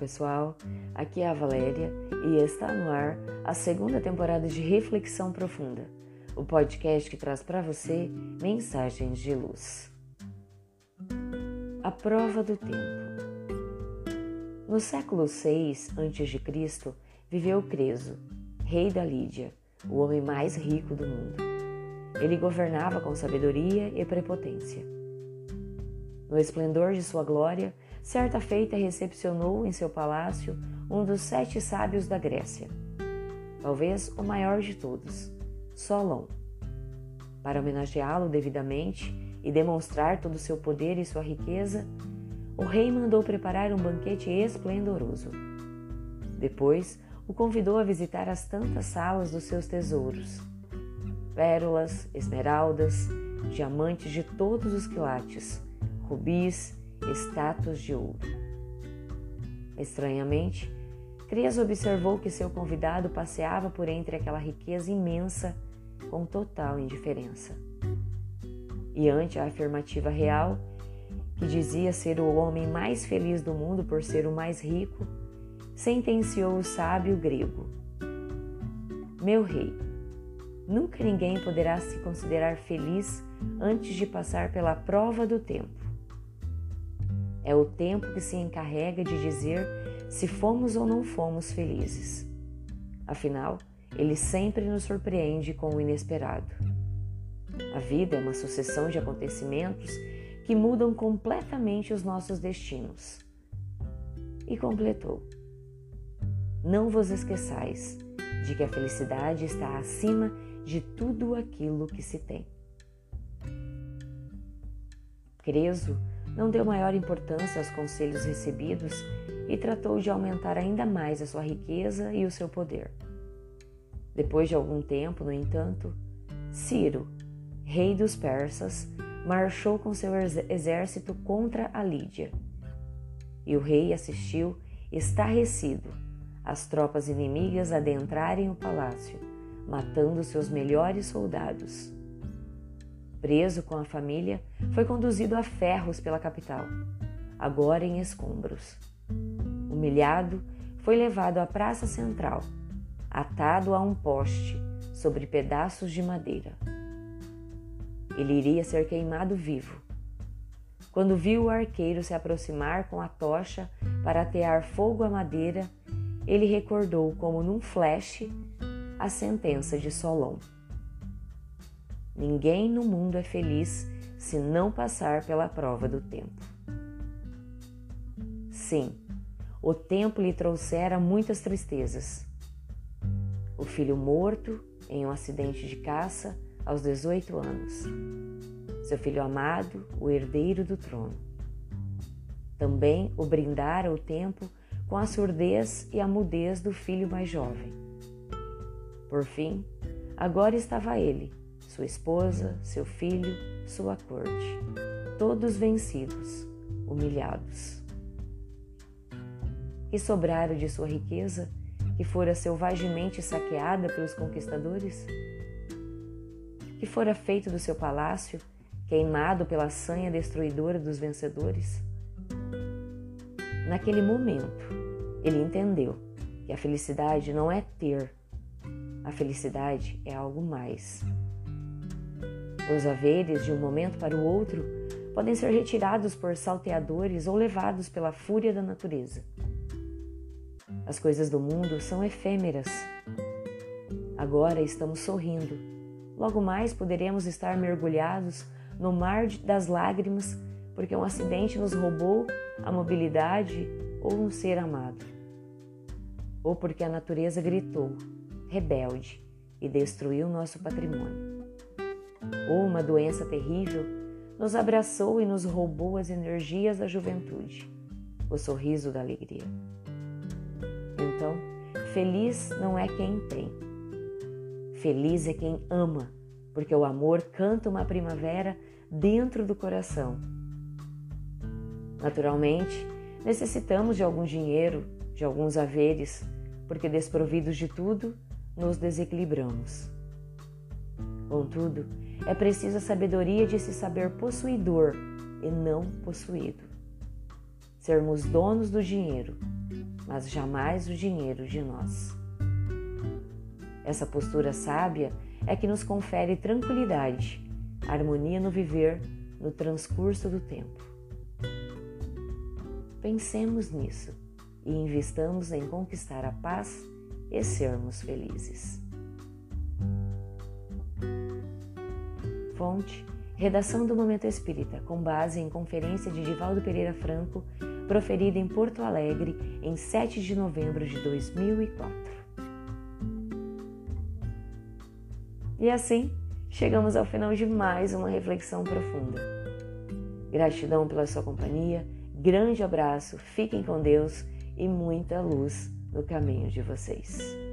pessoal, aqui é a Valéria e está no ar a segunda temporada de Reflexão Profunda, o podcast que traz para você mensagens de luz. A prova do tempo. No século VI a.C., viveu Creso, rei da Lídia, o homem mais rico do mundo. Ele governava com sabedoria e prepotência. No esplendor de sua glória, certa feita recepcionou em seu palácio um dos sete sábios da Grécia, talvez o maior de todos, Solon. Para homenageá-lo devidamente e demonstrar todo o seu poder e sua riqueza, o rei mandou preparar um banquete esplendoroso. Depois, o convidou a visitar as tantas salas dos seus tesouros. Pérolas, esmeraldas, diamantes de todos os quilates, rubis, estátuas de ouro. Estranhamente, Crias observou que seu convidado passeava por entre aquela riqueza imensa com total indiferença. E ante a afirmativa real, que dizia ser o homem mais feliz do mundo por ser o mais rico, sentenciou o sábio grego: Meu rei, nunca ninguém poderá se considerar feliz antes de passar pela prova do tempo. É o tempo que se encarrega de dizer se fomos ou não fomos felizes. Afinal, ele sempre nos surpreende com o inesperado. A vida é uma sucessão de acontecimentos que mudam completamente os nossos destinos. E completou: Não vos esqueçais de que a felicidade está acima de tudo aquilo que se tem. Creso não deu maior importância aos conselhos recebidos e tratou de aumentar ainda mais a sua riqueza e o seu poder. Depois de algum tempo, no entanto, Ciro, rei dos persas, marchou com seu exército contra a Lídia. E o rei assistiu, estarrecido, as tropas inimigas adentrarem o palácio, matando seus melhores soldados preso com a família, foi conduzido a ferros pela capital, agora em escombros. Humilhado, foi levado à praça central, atado a um poste sobre pedaços de madeira. Ele iria ser queimado vivo. Quando viu o arqueiro se aproximar com a tocha para atear fogo à madeira, ele recordou como num flash a sentença de Solon. Ninguém no mundo é feliz se não passar pela prova do tempo. Sim, o tempo lhe trouxera muitas tristezas. O filho morto em um acidente de caça aos 18 anos. Seu filho amado, o herdeiro do trono. Também o brindara o tempo com a surdez e a mudez do filho mais jovem. Por fim, agora estava ele, sua esposa, seu filho, sua corte, todos vencidos, humilhados. E sobraram de sua riqueza, que fora selvagemente saqueada pelos conquistadores? Que fora feito do seu palácio, queimado pela sanha destruidora dos vencedores? Naquele momento, ele entendeu que a felicidade não é ter, a felicidade é algo mais. Os haveres, de um momento para o outro, podem ser retirados por salteadores ou levados pela fúria da natureza. As coisas do mundo são efêmeras. Agora estamos sorrindo. Logo mais poderemos estar mergulhados no mar das lágrimas porque um acidente nos roubou a mobilidade ou um ser amado. Ou porque a natureza gritou, rebelde, e destruiu nosso patrimônio ou uma doença terrível, nos abraçou e nos roubou as energias da juventude, o sorriso da alegria. Então, feliz não é quem tem, feliz é quem ama, porque o amor canta uma primavera dentro do coração. Naturalmente, necessitamos de algum dinheiro, de alguns haveres, porque desprovidos de tudo, nos desequilibramos. Contudo, é preciso a sabedoria de se saber possuidor e não possuído. Sermos donos do dinheiro, mas jamais o dinheiro de nós. Essa postura sábia é que nos confere tranquilidade, harmonia no viver, no transcurso do tempo. Pensemos nisso e investamos em conquistar a paz e sermos felizes. Fonte: Redação do Momento Espírita, com base em conferência de Divaldo Pereira Franco, proferida em Porto Alegre em 7 de novembro de 2004. E assim, chegamos ao final de mais uma reflexão profunda. Gratidão pela sua companhia, grande abraço, fiquem com Deus e muita luz no caminho de vocês.